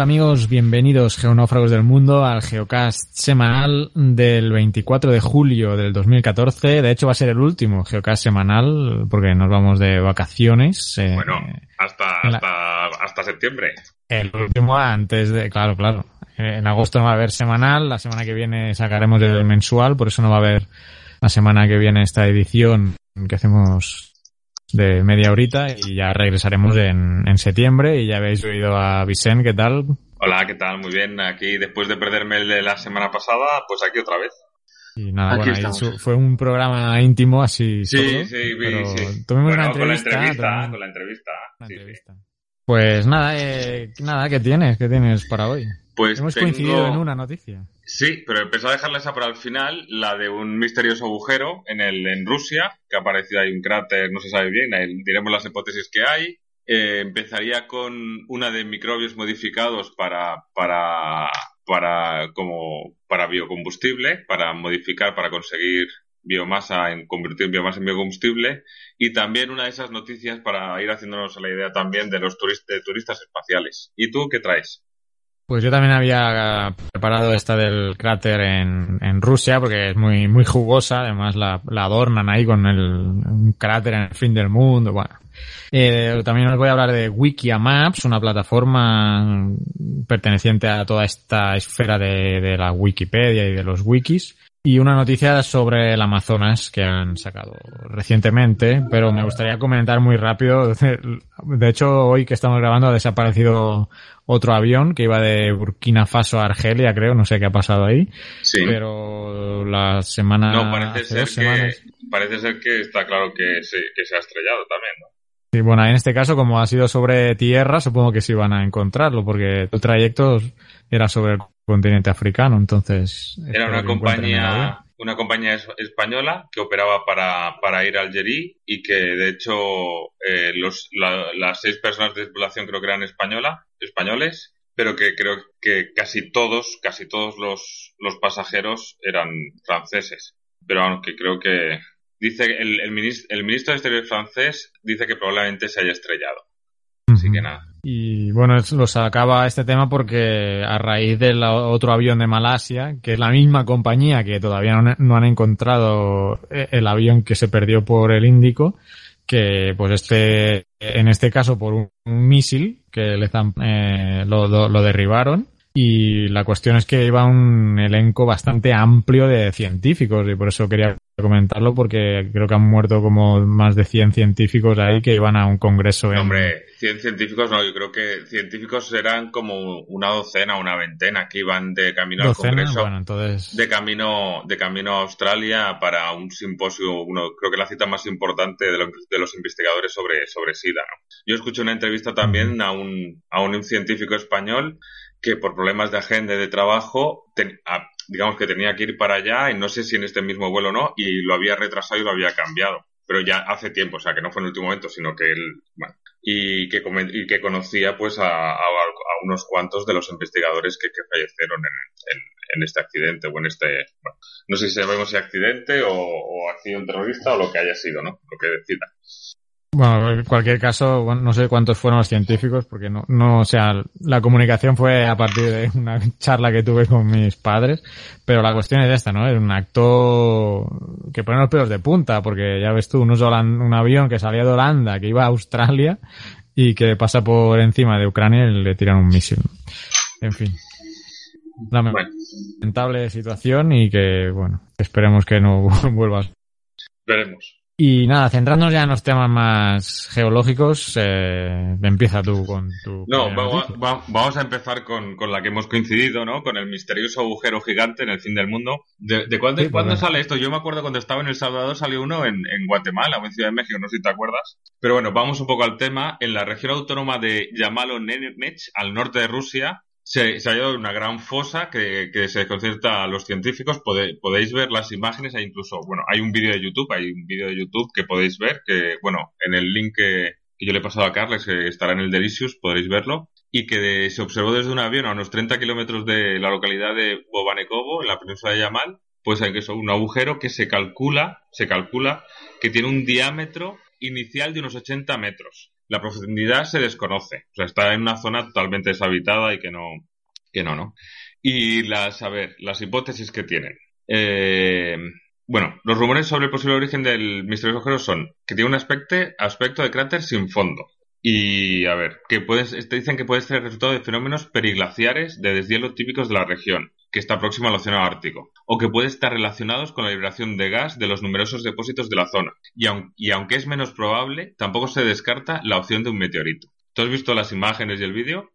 Amigos, bienvenidos geonáufragos del mundo al Geocast semanal del 24 de julio del 2014. De hecho va a ser el último Geocast semanal porque nos vamos de vacaciones. Eh, bueno, hasta, hasta, hasta septiembre. El último antes de, claro, claro. En agosto no va a haber semanal, la semana que viene sacaremos el mensual, por eso no va a haber la semana que viene esta edición que hacemos de media horita y ya regresaremos en, en septiembre y ya habéis oído a Vicente, ¿qué tal? Hola, ¿qué tal? Muy bien. Aquí después de perderme el de la semana pasada, pues aquí otra vez. Y nada, bueno, fue un programa íntimo así. Sí, solo, sí, pero sí. Tuvimos Bueno, una con la entrevista. con la entrevista. Una sí, sí. entrevista. Pues nada, eh, nada, ¿qué tienes? ¿Qué tienes para hoy? Pues Hemos tengo- coincidido en una noticia. Sí, pero empezó a dejarla esa para el final, la de un misterioso agujero en el en Rusia, que ha aparecido ahí un cráter, no se sabe bien, ahí diremos las hipótesis que hay. Eh, empezaría con una de microbios modificados para, para, para, como, para biocombustible, para modificar, para conseguir biomasa, en convertir biomasa en biocombustible, y también una de esas noticias para ir haciéndonos la idea también de los turis- de turistas espaciales. ¿Y tú qué traes? Pues yo también había preparado esta del cráter en, en Rusia porque es muy, muy jugosa. Además la, adornan ahí con el un cráter en el fin del mundo. Bueno. Eh, también os voy a hablar de Wikimapps, una plataforma perteneciente a toda esta esfera de, de la Wikipedia y de los wikis. Y una noticia sobre el Amazonas que han sacado recientemente, pero me gustaría comentar muy rápido. De hecho, hoy que estamos grabando ha desaparecido otro avión que iba de Burkina Faso a Argelia, creo, no sé qué ha pasado ahí, Sí. pero la semana No, parece ser, que, parece ser que está claro que se, que se ha estrellado también, ¿no? Sí, bueno, en este caso, como ha sido sobre tierra, supongo que sí van a encontrarlo, porque el trayecto era sobre el continente africano, entonces. Era una compañía, una compañía es- española que operaba para, para ir al Algerí y que de hecho eh, los, la- las seis personas de tripulación creo que eran española, españoles, pero que creo que casi todos, casi todos los, los pasajeros eran franceses. Pero aunque creo que dice el, el, minis- el ministro de Exteriores francés dice que probablemente se haya estrellado. Así que nada. Y bueno, lo sacaba este tema porque a raíz del otro avión de Malasia, que es la misma compañía que todavía no, han encontrado eh, el avión que se perdió por el Índico, que pues este, en este caso por un, misil que le eh, lo- lo derribaron. Y la cuestión es que iba un elenco bastante amplio de científicos y por eso quería comentarlo porque creo que han muerto como más de 100 científicos ahí que iban a un congreso en, hombre, 100 científicos no, yo creo que científicos eran como una docena, una veintena que iban de camino al Congreso, bueno, entonces de camino de camino a Australia para un simposio, uno, creo que la cita más importante de, lo- de los investigadores sobre, sobre SIDA. ¿no? Yo escuché una entrevista también a un, a un científico español que por problemas de agenda y de trabajo, digamos que tenía que ir para allá y no sé si en este mismo vuelo o no, y lo había retrasado y lo había cambiado. Pero ya hace tiempo, o sea, que no fue en el último momento, sino que él, bueno, y que, y que conocía pues a, unos cuantos de los investigadores que, fallecieron en, este accidente o en este, no sé si sabemos si accidente o, o acción terrorista o lo que haya sido, ¿no? Lo que decida. Bueno, en cualquier caso, no sé cuántos fueron los científicos, porque no, no, o sea, la comunicación fue a partir de una charla que tuve con mis padres, pero la cuestión es esta, ¿no? Es un acto que pone los pelos de punta, porque ya ves tú, un, un avión que salía de Holanda, que iba a Australia, y que pasa por encima de Ucrania y le tiran un misil. En fin. Lamentable situación y que, bueno, esperemos que no vuelva. Veremos. Y nada, centrándonos ya en los temas más geológicos, eh, empieza tú con tu... No, vamos, a empezar con, la que hemos coincidido, ¿no? Con el misterioso agujero gigante en el fin del mundo. ¿De, cuándo, pues sale esto? Yo me acuerdo cuando estaba en El Salvador salió uno en, Guatemala o en Ciudad de México, no sé si te acuerdas. Pero bueno, vamos un poco al tema. En la región autónoma de Yamalo-Nenech, al norte de Rusia, se, ha hallado una gran fosa que, que se concierta a los científicos. podéis ver las imágenes, hay incluso, bueno, hay un vídeo de YouTube, hay un vídeo de YouTube que podéis ver, que, bueno, en el link que, yo le he pasado a Carles, que estará en el Delicious, podréis verlo, y que se observó desde un avión a unos 30 kilómetros de la localidad de Bobanekovo, en la península de Yamal, pues hay que un agujero que se calcula, se calcula que tiene un diámetro inicial de unos 80 metros la profundidad se desconoce. O sea, está en una zona totalmente deshabitada y que no, que no, ¿no? Y las, a ver, las hipótesis que tienen. Eh, bueno, los rumores sobre el posible origen del misterioso agujero son que tiene un aspecto, aspecto de cráter sin fondo. Y a ver, que puedes, te dicen que puede ser el resultado de fenómenos periglaciares de deshielo típicos de la región, que está próxima al Océano Ártico, o que puede estar relacionados con la liberación de gas de los numerosos depósitos de la zona. Y, y aunque es menos probable, tampoco se descarta la opción de un meteorito. ¿Tú has visto las imágenes y el vídeo,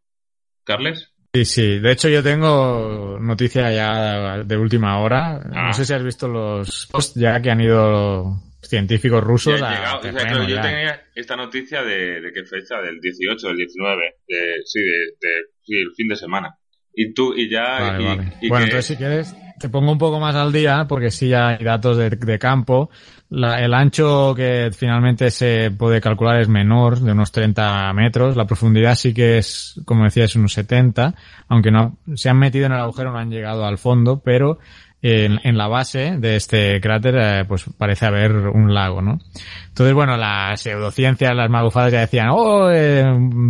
Carles? Sí, sí. De hecho, yo tengo noticia ya de última hora. No ah. sé si has visto los posts ya que han ido científicos rusos a yo tenía esta noticia de, de qué fecha, del 18, del 19, de, sí, de, el fin de semana. Y tú, y ya... bueno, entonces si quieres, te pongo un poco más al día, porque sí ya hay datos de, campo. el ancho que finalmente se puede calcular es menor, de unos 30 metros. La profundidad sí que es, como decía, es unos 70, aunque no se han metido en el agujero, no han llegado al fondo, pero en, la base de este cráter eh, pues parece haber un lago, ¿no? Entonces, bueno, las pseudociencias, las magufadas ya decían, oh, eh,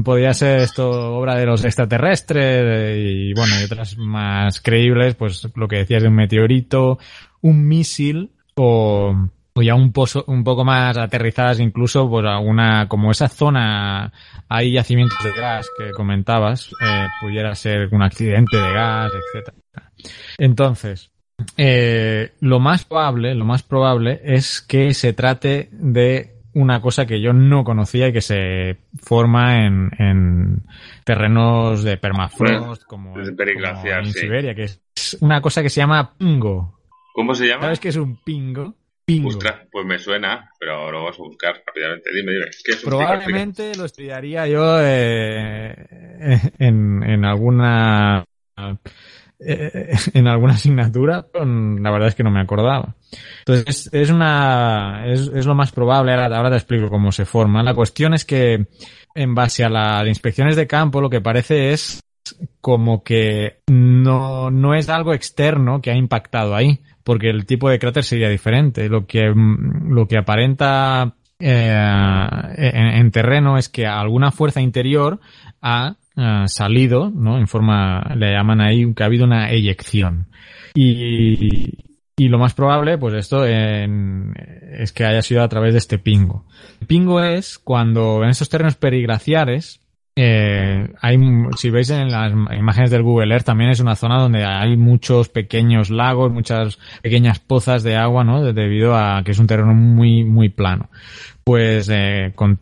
podría ser esto obra de los extraterrestres y bueno, y otras más creíbles, pues lo que decías de un meteorito, un misil o, ya un, pozo, un poco más aterrizadas incluso por alguna, como esa zona, hay yacimientos de gas que comentabas, eh, pudiera ser un accidente de gas, etcétera. Entonces, eh, lo más probable, lo más probable es que se trate de una cosa que yo no conocía y que se forma en, terrenos de permafrost, como, en Siberia, que es una cosa que se llama pingo. ¿Cómo se llama? ¿Sabes qué es un pingo? Pingo. pues me suena, pero lo vamos a buscar rápidamente. Dime, dime. ¿qué es Probablemente lo estudiaría yo eh, en, en alguna eh, en alguna asignatura, la verdad es que no me acordaba. Entonces, es, una, es, lo más probable, ahora, ahora te explico cómo se forma. La cuestión es que, en base a las inspecciones de campo, lo que parece es como que no, no es algo externo que ha impactado ahí, porque el tipo de cráter sería diferente. Lo que, lo que aparenta eh, en, en, terreno es que alguna fuerza interior ha salido, ¿no? En forma, le llaman ahí que ha habido una eyección. Y, y lo más probable, pues esto es que haya sido a través de este pingo. El pingo es cuando en estos terrenos periglaciares, eh, hay, si veis en las imágenes del Google Earth, también es una zona donde hay muchos pequeños lagos, muchas pequeñas pozas de agua, ¿no? Debido a que es un terreno muy, muy plano pues eh, con,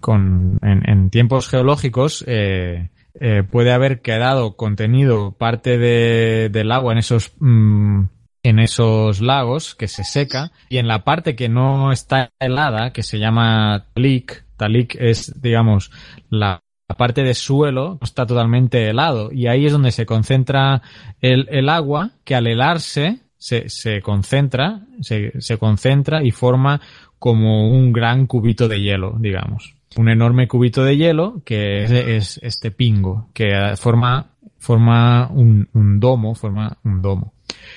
con, en, en, tiempos geológicos eh, eh, puede haber quedado contenido parte de, del agua en esos mm, en esos lagos que se seca y en la parte que no está helada que se llama talik talik es digamos la, parte de suelo está totalmente helado y ahí es donde se concentra el, el agua que al helarse se, se concentra se, se concentra y forma como un gran cubito de hielo, digamos. Un enorme cubito de hielo que es, este pingo, que forma, forma un, domo, forma un domo.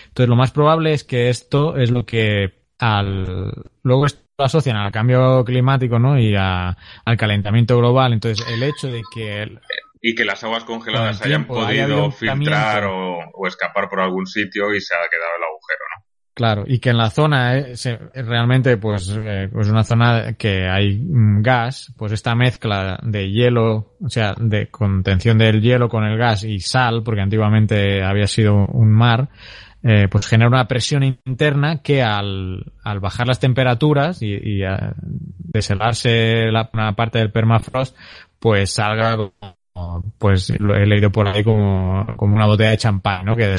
Entonces lo más probable es que esto es lo que al, luego asocian al cambio climático, ¿no? Y al calentamiento global. Entonces, el hecho de que y que las aguas congeladas hayan podido filtrar o, o, escapar por algún sitio y se ha quedado el agujero, ¿no? Claro, y que en la zona eh, realmente pues eh, pues una zona que hay mm, gas, pues esta mezcla de hielo, o sea, de contención del hielo con el gas y sal, porque antiguamente había sido un mar, eh, pues genera una presión interna que al, al bajar las temperaturas y, y deshelarse la, parte del permafrost, pues salga, pues lo he leído por ahí como, como una botella de champán, ¿no? Que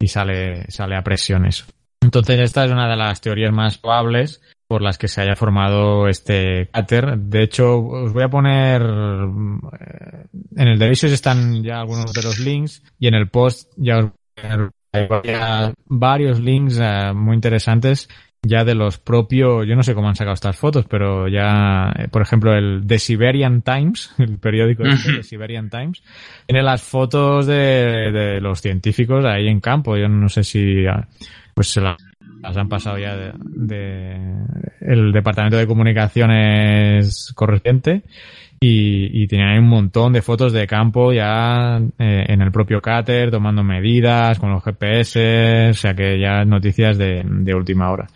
y sale, sale a presión eso. Entonces esta es una de las teorías más probables por las que se haya formado este cráter. De hecho, os voy a poner eh, en el Delicious están ya algunos de los links y en el post ya os hay varios links eh, muy interesantes ya de los propios, yo no sé cómo han sacado estas fotos, pero ya, eh, por ejemplo, el The Siberian Times, el periódico este, The Siberian Times, tiene las fotos de, de los científicos ahí en campo. Yo no sé si pues se las han pasado ya de, el departamento de comunicaciones correspondiente y, y tenían un montón de fotos de campo ya eh, en el propio cáter tomando medidas con los GPS, o sea que ya noticias de, última hora.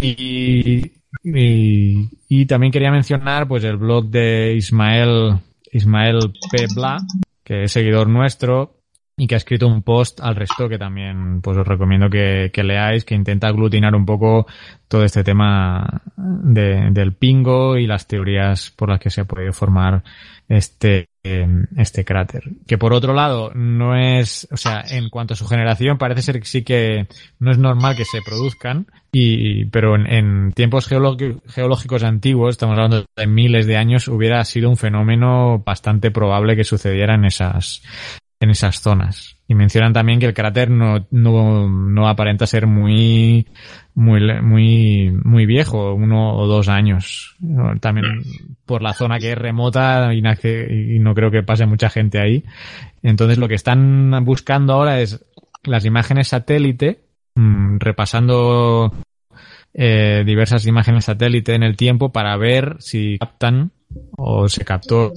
Y, y, y, también quería mencionar pues el blog de Ismael Ismael P. Bla, que es seguidor nuestro, y que ha escrito un post al resto que también pues os recomiendo que, que leáis, que intenta aglutinar un poco todo este tema de, del pingo y las teorías por las que se ha podido formar este, este cráter. Que por otro lado, no es, o sea, en cuanto a su generación, parece ser que sí que no es normal que se produzcan, y, pero en, en tiempos geológicos antiguos, estamos hablando de miles de años, hubiera sido un fenómeno bastante probable que sucediera en esas, en esas zonas. Y mencionan también que el cráter no, no, no aparenta ser muy, muy, muy, muy viejo, uno o dos años. También por la zona que es remota y, y no creo que pase mucha gente ahí. Entonces lo que están buscando ahora es las imágenes satélite, mm, repasando eh, diversas imágenes satélite en el tiempo para ver si captan o se captó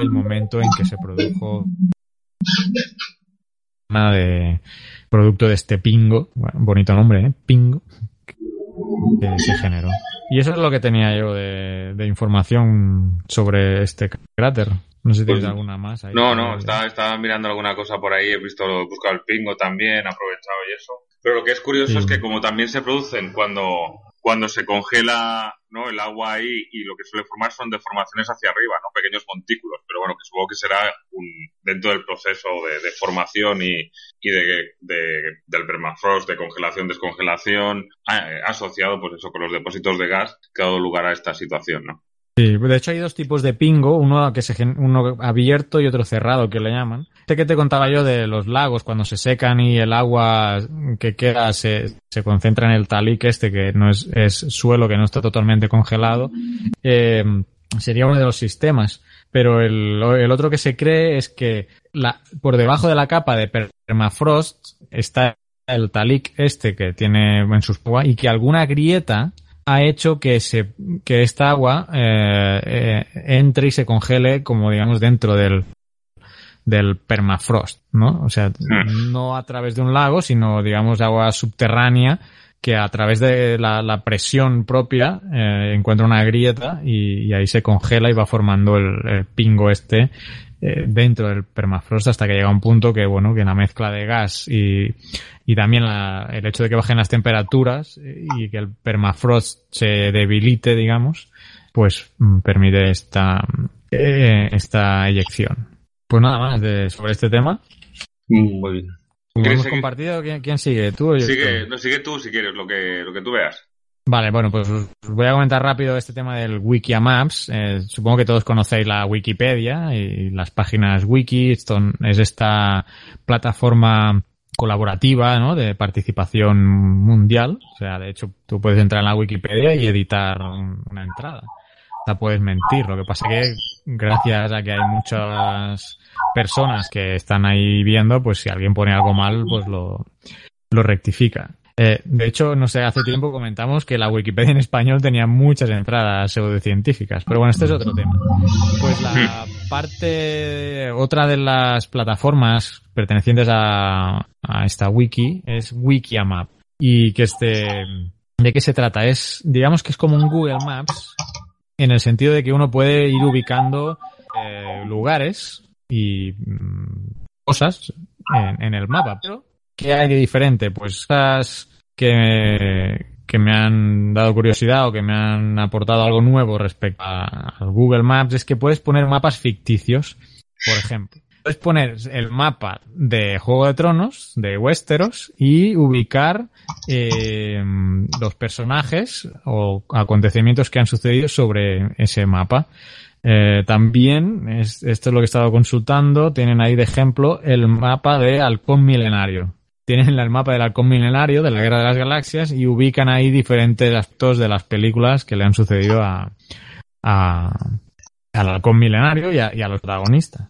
el momento en que se produjo de producto de este pingo, bonito nombre, ¿eh? Pingo, que se generó. Y eso es lo que tenía yo de, información sobre este cráter. No sé si tienes pues, alguna más. Ahí no, no, estaba, estaba, mirando alguna cosa por ahí, he visto, buscado el pingo también, aprovechado y eso. Pero lo que es curioso es que como también se producen cuando cuando se congela ¿no? el agua ahí y lo que suele formar son deformaciones hacia arriba, ¿no? pequeños montículos, pero bueno, que supongo que será un, dentro del proceso de, formación y, y de, del permafrost, de congelación, descongelación, asociado pues eso con los depósitos de gas que ha dado lugar a esta situación. ¿no? Sí, de hecho hay dos tipos de pingo, uno que uno abierto y otro cerrado que le llaman. Este que te contaba yo de los lagos cuando se secan y el agua que queda se, se concentra en el talic este que no es, es suelo que no está totalmente congelado, eh, sería uno de los sistemas. Pero el, el otro que se cree es que la, por debajo de la capa de permafrost está el talic este que tiene en sus y que alguna grieta ha hecho que se que esta agua eh, eh, entre y se congele como digamos dentro del del permafrost, ¿no? O sea, hmm. no a través de un lago, sino digamos agua subterránea que a través de la, la presión propia eh, encuentra una grieta y, y, ahí se congela y va formando el, el pingo este eh, dentro del permafrost hasta que llega un punto que, bueno, que la mezcla de gas y, y también la, el hecho de que bajen las temperaturas y que el permafrost se debilite, digamos, pues mm, permite esta, eh, esta eyección. Pues nada más de, sobre este tema. Mm, muy bien. hemos compartido, ¿quién, sigue? ¿Tú o yo? Sigue, no, sigue tú si quieres, lo que, lo que tú veas. Vale, bueno, pues os voy a comentar rápido este tema del Wikamaps. Eh, supongo que todos conocéis la Wikipedia y las páginas wiki. Esto es esta plataforma colaborativa, ¿no? De participación mundial. O sea, de hecho, tú puedes entrar en la Wikipedia y editar una entrada. Sea, puedes mentir. Lo que pasa que gracias a que hay muchas personas que están ahí viendo, pues si alguien pone algo mal, pues lo, lo rectifica. Eh, de hecho, no sé, hace tiempo comentamos que la Wikipedia en español tenía muchas entradas pseudocientíficas, pero bueno, este es otro tema. Pues la parte, otra de las plataformas pertenecientes a, a esta wiki es Wikiamap. Y que este, ¿de qué se trata? Es, digamos que es como un Google Maps, en el sentido de que uno puede ir ubicando eh, lugares y mm, cosas en, en el mapa, pero ¿Qué hay de diferente? Pues estas que, que me han dado curiosidad o que me han aportado algo nuevo respecto al Google Maps es que puedes poner mapas ficticios, por ejemplo. Puedes poner el mapa de Juego de Tronos, de Westeros, y ubicar eh, los personajes o acontecimientos que han sucedido sobre ese mapa. Eh, también, es, esto es lo que he estado consultando, tienen ahí de ejemplo el mapa de Halcón Milenario tienen el mapa del halcón milenario de la Guerra de las Galaxias y ubican ahí diferentes actos de las películas que le han sucedido a, al halcón milenario y a, los protagonistas.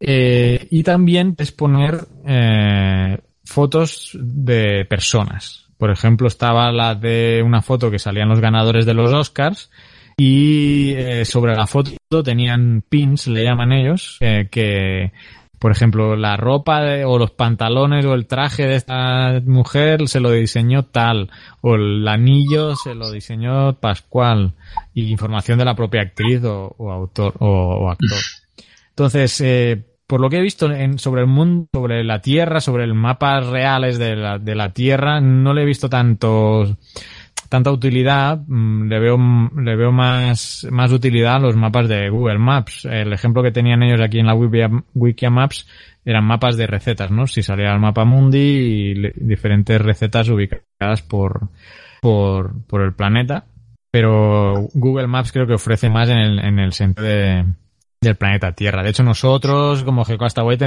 Eh, y también es poner eh, fotos de personas. Por ejemplo, estaba la de una foto que salían los ganadores de los Oscars y eh, sobre la foto tenían pins, le llaman ellos, que por ejemplo, la ropa o los pantalones o el traje de esta mujer se lo diseñó tal, o el anillo se lo diseñó Pascual, y información de la propia actriz o, autor o, actor. Entonces, eh, por lo que he visto en, sobre el mundo, sobre la Tierra, sobre el mapa reales de la, de la Tierra, no le he visto tantos tanta utilidad, mm, le veo, le veo más, más utilidad a los mapas de Google Maps. El ejemplo que tenían ellos aquí en la Wikia Maps eran mapas de recetas, ¿no? Si salía el mapa mundi y diferentes recetas ubicadas por, por, por el planeta. Pero Google Maps creo que ofrece más en el, en el sentido de, del planeta Tierra. De hecho, nosotros, como GeoCastaway,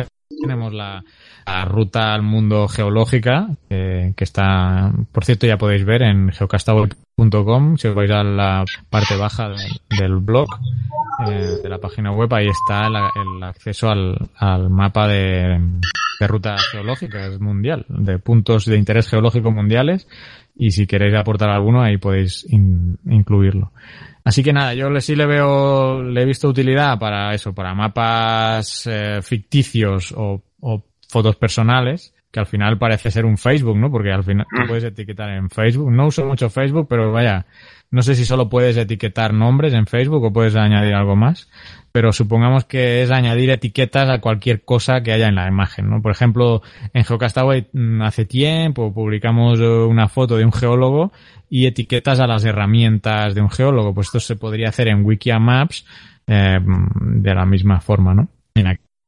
tenemos la, la ruta al mundo geológica, que está, por cierto, ya podéis ver en geocastaway.com, si os vais a la parte baja del, blog, eh, de la página web, ahí está el, acceso al, al mapa de, de rutas geológicas mundial, de puntos de interés geológico mundiales, y si queréis aportar alguno, ahí podéis incluirlo. Así que nada, yo sí le veo, le he visto utilidad para eso, para mapas eh, ficticios o fotos personales, que al final parece ser un Facebook, ¿no? Porque al final tú mm. puedes etiquetar en Facebook. No uso mucho Facebook, pero vaya, no sé si solo puedes etiquetar nombres en Facebook o puedes añadir algo más. Pero supongamos que es añadir etiquetas a cualquier cosa que haya en la imagen, ¿no? Por ejemplo, en Geocastaway mm, hace tiempo publicamos eh, una foto de un geólogo y etiquetas a las herramientas de un geólogo. Pues esto se podría hacer en Wikia Maps eh, de la misma forma, ¿no?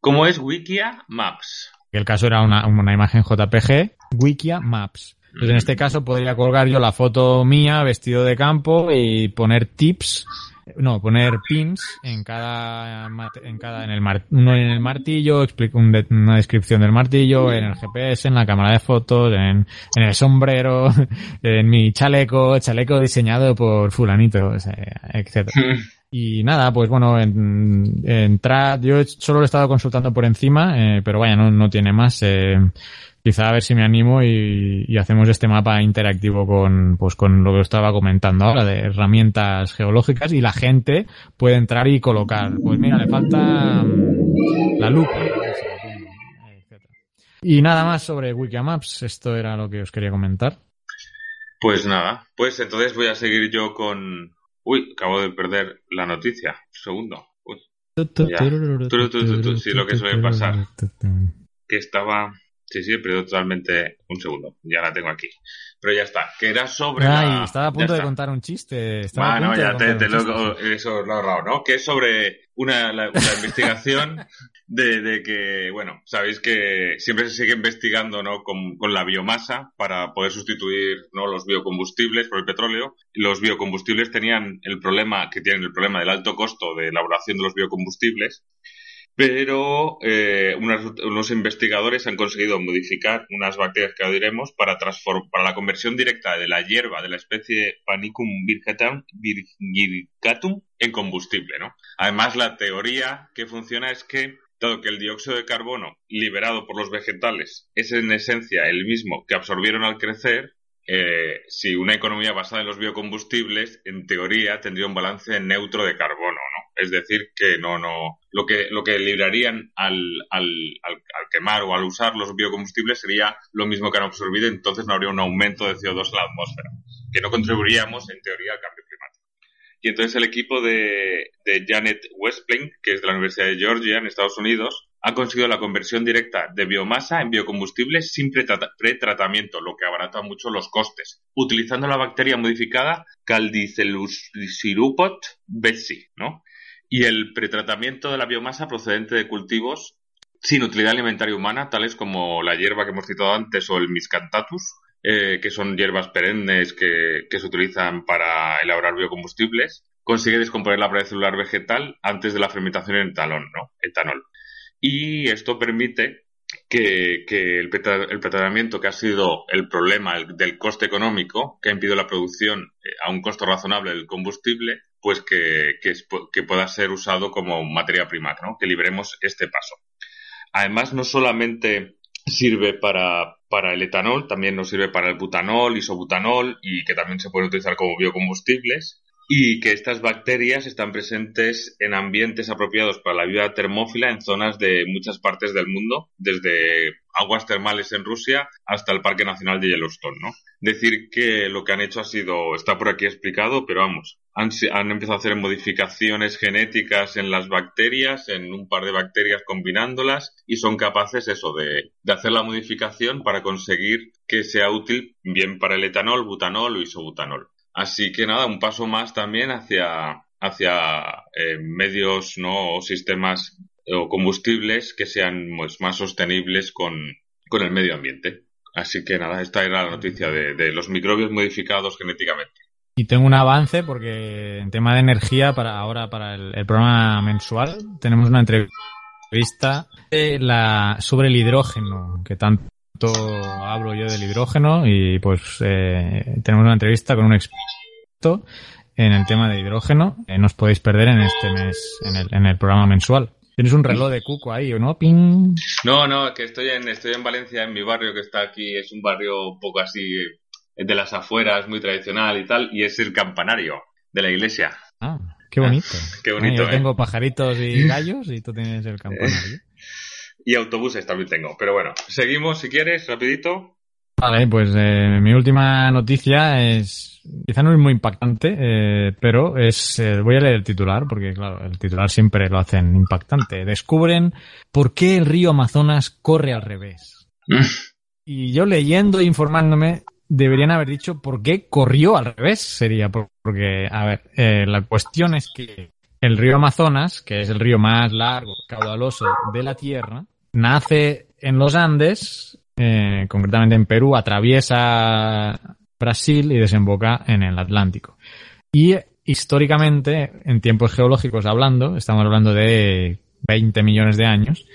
¿Cómo es Wikia Maps? El caso era una, una imagen JPG, Wikia Maps. Entonces, en este caso podría colgar yo la foto mía vestido de campo y poner tips, no, poner pins en cada, en cada, en el uno en el martillo, explico una descripción del martillo, en el GPS, en la cámara de fotos, en, en el sombrero, en mi chaleco, chaleco diseñado por fulanito, etc. Y nada, pues bueno, en, yo solo lo he estado consultando por encima, eh, pero vaya, no, no tiene más. Eh, quizá a ver si me animo y, y, hacemos este mapa interactivo con, pues con lo que estaba comentando ahora de herramientas geológicas y la gente puede entrar y colocar, pues mira, le falta mm, la lupa. Y nada más sobre Wikamaps, esto era lo que os quería comentar. Pues nada, pues entonces voy a seguir yo con, Uy, acabo de perder la noticia. Un segundo. Uy. Sí, lo que suele pasar. Que estaba. Sí, sí, pero totalmente. Un segundo. Ya la tengo aquí. Pero ya está. Que era sobre. Ay, estaba a punto de contar un chiste. Estaba bueno, ya te, te lo, eso lo he ahorrado, ¿no? Que es sobre una, la, investigación de, que, bueno, sabéis que siempre se sigue investigando, ¿no? Con, con, la biomasa para poder sustituir, ¿no? Los biocombustibles por el petróleo. Los biocombustibles tenían el problema, que tienen el problema del alto costo de elaboración de los biocombustibles pero eh, unos, investigadores han conseguido modificar unas bacterias que ahora diremos para, para la conversión directa de la hierba de la especie Panicum virgatum, virgatum en combustible. ¿no? Además, la teoría que funciona es que, dado que el dióxido de carbono liberado por los vegetales es en esencia el mismo que absorbieron al crecer, eh, si una economía basada en los biocombustibles, en teoría, tendría un balance neutro de carbono, ¿no? Es decir, que no, no, lo que, lo que librarían al, al, al, quemar o al usar los biocombustibles sería lo mismo que han absorbido, entonces no habría un aumento de CO2 en la atmósfera, que no contribuiríamos, en teoría, al cambio climático. Y entonces el equipo de, Janet Westplank, que es de la Universidad de Georgia, en Estados Unidos, ha conseguido la conversión directa de biomasa en biocombustibles sin pretratamiento, lo que abarata mucho los costes, utilizando la bacteria modificada Caldicelusirupot betsy, ¿no? Y el pretratamiento de la biomasa procedente de cultivos sin utilidad alimentaria humana, tales como la hierba que hemos citado antes o el miscantatus, eh, que son hierbas perennes que, se utilizan para elaborar biocombustibles, consigue descomponer la pared celular vegetal antes de la fermentación en etanol, ¿no? etanol y esto permite que, el, tratamiento que ha sido el problema del coste económico, que ha impedido la producción eh, a un costo razonable del combustible, pues que, que, pueda ser usado como materia prima, ¿no? que libremos este paso. Además, no solamente sirve para, para el etanol, también nos sirve para el butanol, isobutanol y que también se puede utilizar como biocombustibles y que estas bacterias están presentes en ambientes apropiados para la vida termófila en zonas de muchas partes del mundo, desde aguas termales en Rusia hasta el Parque Nacional de Yellowstone, ¿no? Decir que lo que han hecho ha sido, está por aquí explicado, pero vamos, han, han empezado a hacer modificaciones genéticas en las bacterias, en un par de bacterias combinándolas, y son capaces eso, de, de hacer la modificación para conseguir que sea útil bien para el etanol, butanol o isobutanol. Así que nada, un paso más también hacia, eh, medios ¿no? o sistemas o combustibles que sean pues, más sostenibles con, el medio ambiente. Así que nada, esta era la noticia de los microbios modificados genéticamente. Y tengo un avance porque en tema de energía, para ahora para el, programa mensual, tenemos una entrevista sobre el hidrógeno, que tanto hablo yo del hidrógeno y pues eh, tenemos una entrevista con un experto en el tema de hidrógeno. Eh, no os podéis perder en este mes, en el, en el programa mensual. Tienes un reloj de cuco ahí, ¿o no? Ping. No, no, que estoy en, estoy en Valencia, en mi barrio que está aquí. Es un barrio un poco así de las afueras, muy tradicional y tal. Y es el campanario de la iglesia. Ah, qué bonito. qué bonito. yo tengo ¿eh? pajaritos y gallos y tú tienes el campanario. Y autobuses también tengo. Pero bueno, seguimos si quieres, rapidito. Vale, pues eh, mi última noticia es, quizá no es muy impactante, eh, pero es, eh, voy a leer el titular porque claro, el titular siempre lo hacen impactante. Descubren por qué el río Amazonas corre al revés. y yo leyendo e informándome, deberían haber dicho por qué corrió al revés, sería porque, a ver, la cuestión es que el río Amazonas, que es el río más largo, caudaloso de la Tierra, nace en los Andes, eh, concretamente en Perú, atraviesa Brasil y desemboca en el Atlántico. Y históricamente, en tiempos geológicos hablando, estamos hablando de 20 millones de años,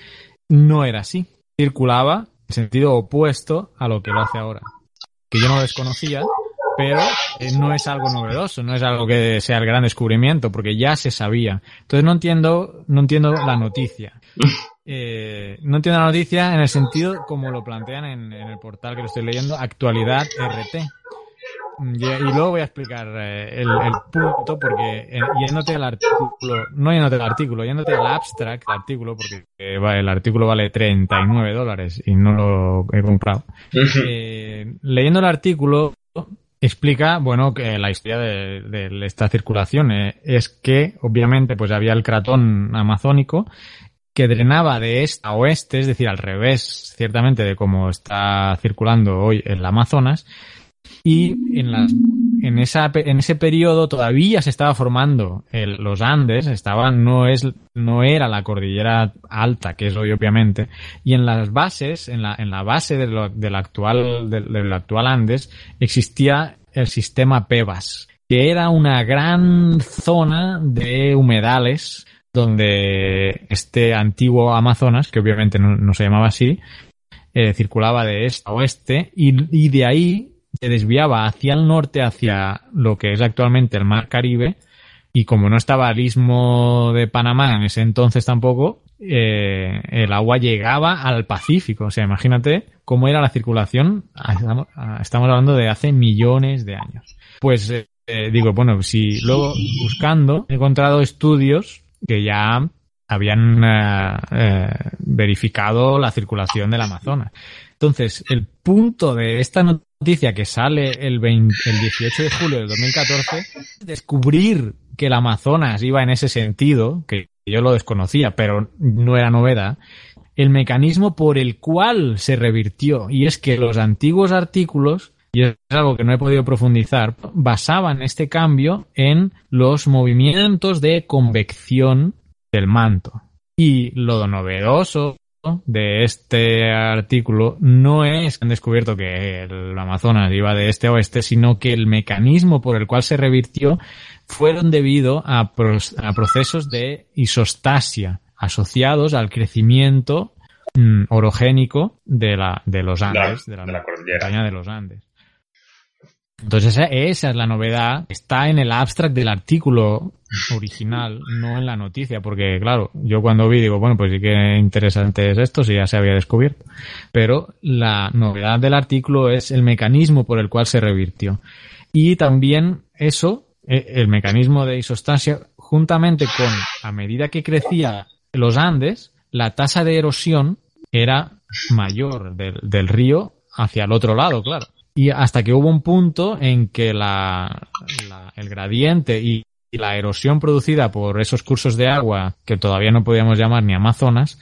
no era así. Circulaba en sentido opuesto a lo que lo hace ahora. Que yo no desconocía, pero eh, no es algo novedoso, no es algo que sea el gran descubrimiento, porque ya se sabía. Entonces no entiendo, no entiendo la noticia. Eh, no entiendo la noticia en el sentido como lo plantean en, el portal que lo estoy leyendo, actualidad RT. Y, luego voy a explicar eh, el, punto porque yéndote al artículo, no yéndote al artículo, yéndote al abstract artículo, porque el artículo vale 39 dólares y no lo he comprado. leyendo el artículo explica, bueno, que la historia de, esta circulación eh, es que, obviamente, pues había el cratón amazónico que drenaba de este a oeste, es decir, al revés, ciertamente, de cómo está circulando hoy el Amazonas, y en, las, en, esa, en ese periodo todavía se estaba formando los Andes, estaban, no, es, no era la cordillera alta, que es hoy obviamente, y en las bases, en la, en la base del, actual, del, actual Andes, existía el sistema Pebas, que era una gran zona de humedales donde este antiguo Amazonas, que obviamente no, se llamaba así, eh, circulaba de este a oeste y, y de ahí se desviaba hacia el norte, hacia lo que es actualmente el Mar Caribe, y como no estaba el istmo de Panamá en ese entonces tampoco, eh, el agua llegaba al Pacífico. O sea, imagínate cómo era la circulación. Estamos, hablando de hace millones de años. Pues eh, eh, digo, bueno, si luego buscando he encontrado estudios que ya habían verificado la circulación del Amazonas. Entonces, el punto de esta noticia que sale el, el 18 de julio del 2014 es descubrir que el Amazonas iba en ese sentido, que yo lo desconocía, pero no era novedad, el mecanismo por el cual se revirtió. Y es que los antiguos artículos, y es algo que no he podido profundizar, basaban este cambio en los movimientos de convección del manto. Y lo novedoso de este artículo no es que han descubierto que el Amazonas iba de este a oeste, sino que el mecanismo por el cual se revirtió fueron debido a, procesos de isostasia asociados al crecimiento mm, orogénico de, la, de los Andes, de la, montaña de los Andes. Entonces esa, es la novedad. Está en el abstract del artículo original, no en la noticia, porque claro, yo cuando vi digo, bueno, pues sí que interesante es esto, si ya se había descubierto. Pero la novedad del artículo es el mecanismo por el cual se revirtió. Y también eso, e, el mecanismo de isostasia, juntamente con, a medida que crecía los Andes, la tasa de erosión era mayor del, del río hacia el otro lado, claro. Y hasta que hubo un punto en que la, el gradiente y, la erosión producida por esos cursos de agua, que todavía no podíamos llamar ni Amazonas,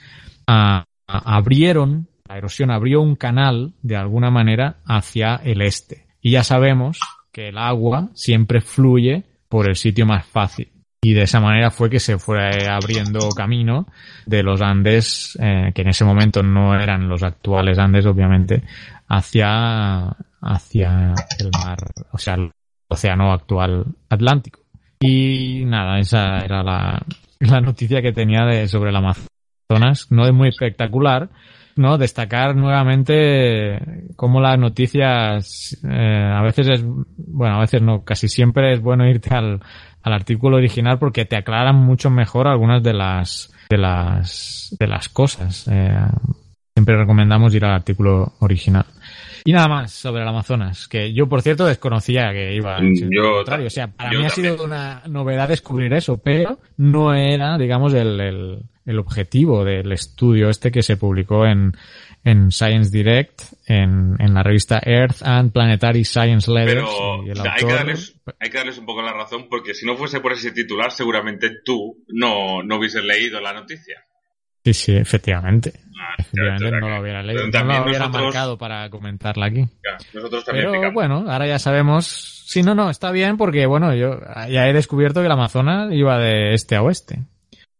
abrieron, la erosión abrió un canal de alguna manera hacia el este. Y ya sabemos que el agua siempre fluye por el sitio más fácil. Y de esa manera fue que se fue abriendo camino de los Andes, eh, que en ese momento no eran los actuales Andes, obviamente, hacia hacia el mar, o sea, el océano actual Atlántico. Y nada, esa era la, la noticia que tenía de, sobre el Amazonas. No es muy espectacular, ¿no? Destacar nuevamente cómo las noticias, eh, a veces es, bueno, a veces no, casi siempre es bueno irte al, al artículo original porque te aclaran mucho mejor algunas de las, de las, de las cosas. Eh, siempre recomendamos ir al artículo original. Y nada más sobre el Amazonas, que yo, por cierto, desconocía que iba en yo, contrario. O sea, para mí ha sido una novedad descubrir eso, pero no era, digamos, el, el, el, objetivo del estudio este que se publicó en, en Science Direct, en, en la revista Earth and Planetary Science Letters. Pero hay, que darles, hay que darles un poco la razón, porque si no fuese por ese titular, seguramente tú no, no hubieses leído la noticia. Sí, sí, efectivamente. Ah, efectivamente no lo hubiera leído, no lo hubiera marcado para comentarla aquí. nosotros también Pero bueno, ahora ya sabemos. Sí, no, no, está bien porque, bueno, yo ya he descubierto que el Amazonas iba de este a oeste.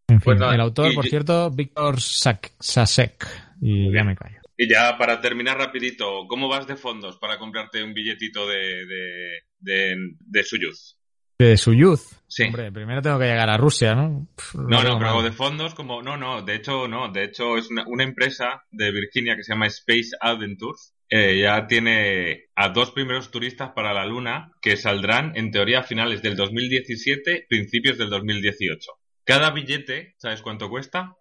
En fin, pues el autor, por cierto, Víctor Sasek. Y ya me callo. Y ya para terminar rapidito, ¿cómo vas de fondos para comprarte un billetito de, de, de, de Suyuz? De Suyuz. Sí. Hombre, primero tengo que llegar a Rusia, ¿no? no, no, pero de fondos como... No, no, de hecho no. De hecho es una, empresa de Virginia que se llama Space Adventures. Eh, ya tiene a dos primeros turistas para la Luna que saldrán en teoría a finales del 2017, principios del 2018. Cada billete, ¿sabes cuánto cuesta?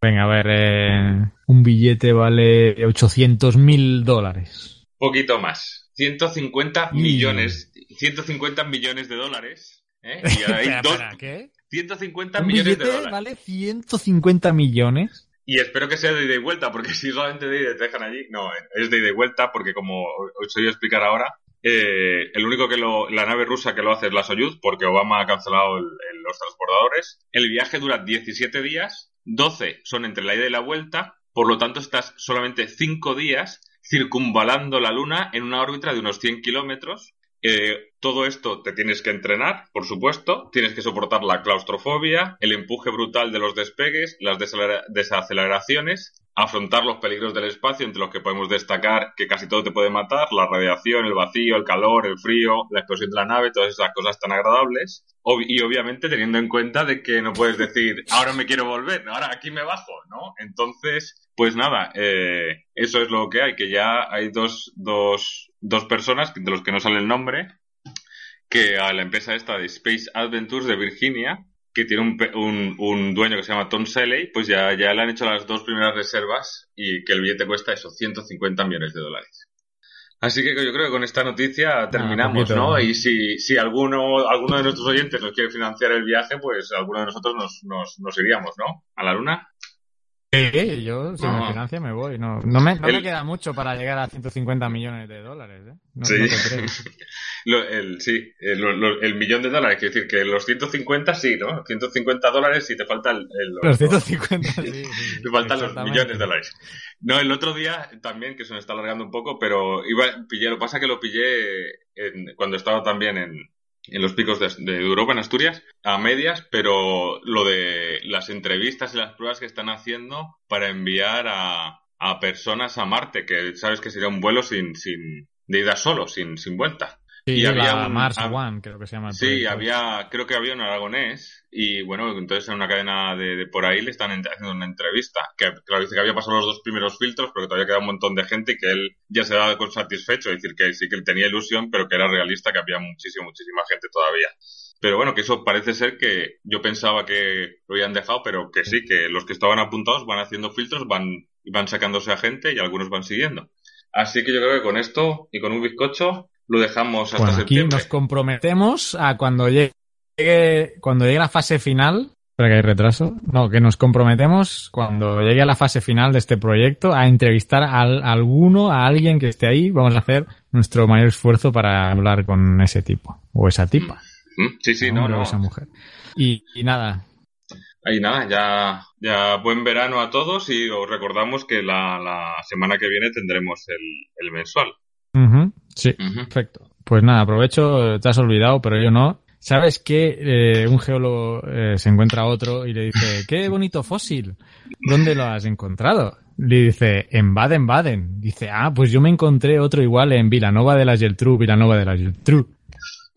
Venga, a ver, eh, un billete vale 800 mil dólares. Poquito más. 150 millones, 150 millones de dólares. ¿eh? Y hay dos, ¿qué? 150 millones de dólares. vale 150 millones. Y espero que sea de ida y vuelta, porque si solamente de ida te dejan allí, no, es de ida y vuelta, porque como os voy a explicar ahora, eh, el único que lo, la nave rusa que lo hace es la Soyuz, porque Obama ha cancelado los transportadores. El viaje dura 17 días, 12 son entre la ida y la vuelta, por lo tanto estás solamente 5 días circunvalando la Luna en una órbita de unos 100 kilómetros. Eh, todo esto te tienes que entrenar, por supuesto, tienes que soportar la claustrofobia, el empuje brutal de los despegues, las desaceleraciones, afrontar los peligros del espacio, entre los que podemos destacar que casi todo te puede matar, la radiación, el vacío, el calor, el frío, la explosión de la nave, todas esas cosas tan agradables. y obviamente teniendo en cuenta de que no puedes decir, ahora me quiero volver, ahora aquí me bajo, ¿no? Entonces, pues nada, eh, eso es lo que hay, que ya hay dos, dos, dos personas, de los que no sale el nombre, que a la empresa esta de Space Adventures de Virginia que tiene un, un, un, dueño que se llama Tom Seley, pues ya, ya le han hecho las dos primeras reservas y que el billete cuesta eso, 150 millones de dólares. Así que yo creo que con esta noticia ah, terminamos, ¿no? Y si, si alguno, alguno de nuestros oyentes nos quiere financiar el viaje, pues alguno de nosotros nos, nos, nos iríamos, ¿no? A la luna. Sí, yo si me financia me voy. No, no, me, no me, queda mucho para llegar a 150 millones de dólares. ¿eh? No, sí, el, sí el, millón de dólares. Quiero decir que los 150 sí, ¿no? 150 dólares si te faltan el, los, 150, sí, Te faltan los millones de dólares. No, el otro día también, que se me está alargando un poco, pero iba, pillé, lo pasa que lo pillé en, cuando estaba también en, en los picos de, Europa, en Asturias, a medias, pero lo de las entrevistas y las pruebas que están haciendo para enviar a, a personas a Marte, que sabes que sería un vuelo sin, sin de ida solo, sin, sin vuelta. Y había un, Mars One, creo que se llama. sí, había, creo que había un aragonés y bueno, entonces en una cadena de, por ahí le están haciendo una entrevista, que claro, dice que había pasado los dos primeros filtros, pero que todavía queda un montón de gente y que él ya se daba con satisfecho, es decir, que sí que él tenía ilusión, pero que era realista, que había muchísima, muchísima gente todavía. Pero bueno, que eso parece ser que yo pensaba que lo habían dejado, pero que sí, que los que estaban apuntados van haciendo filtros, van, van sacándose a gente y algunos van siguiendo. Así que yo creo que con esto y con un bizcocho lo dejamos hasta bueno, aquí nos comprometemos a cuando llegue cuando llegue la fase final, espera que hay retraso, no, que nos comprometemos cuando llegue a la fase final de este proyecto a entrevistar a, alguno, a alguien que esté ahí, vamos a hacer nuestro mayor esfuerzo para hablar con ese tipo o esa tipa. Mm, sí, sí, no, no. esa mujer. Y, nada. Ahí nada, ya, ya buen verano a todos y os recordamos que la, semana que viene tendremos el, mensual. Sí, perfecto. Pues nada, aprovecho, te has olvidado, pero yo no. ¿Sabes que eh, un geólogo eh, se encuentra a otro y le dice, qué bonito fósil, ¿dónde lo has encontrado? Le dice, en Baden-Baden. Dice, ah, pues yo me encontré otro igual en Vilanova de la Geltrú, Vilanova de la Geltrú.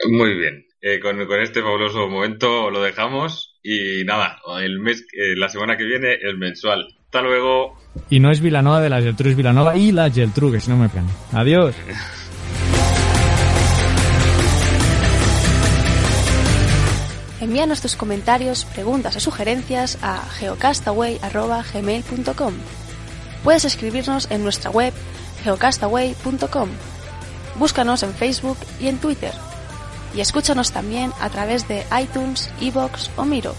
Muy bien. Eh, con, este fabuloso momento lo dejamos y nada, el mes, la semana que viene el mensual. Hasta luego. Y no es Vilanova de la Geltrú, es Vilanova y la Geltrú, que si no me pegan. Adiós. Envíanos tus comentarios, preguntas o sugerencias a geocastaway.gmail.com. Puedes escribirnos en nuestra web geocastaway.com. Búscanos en Facebook y en Twitter. Y escúchanos también a través de iTunes, Evox o Miro.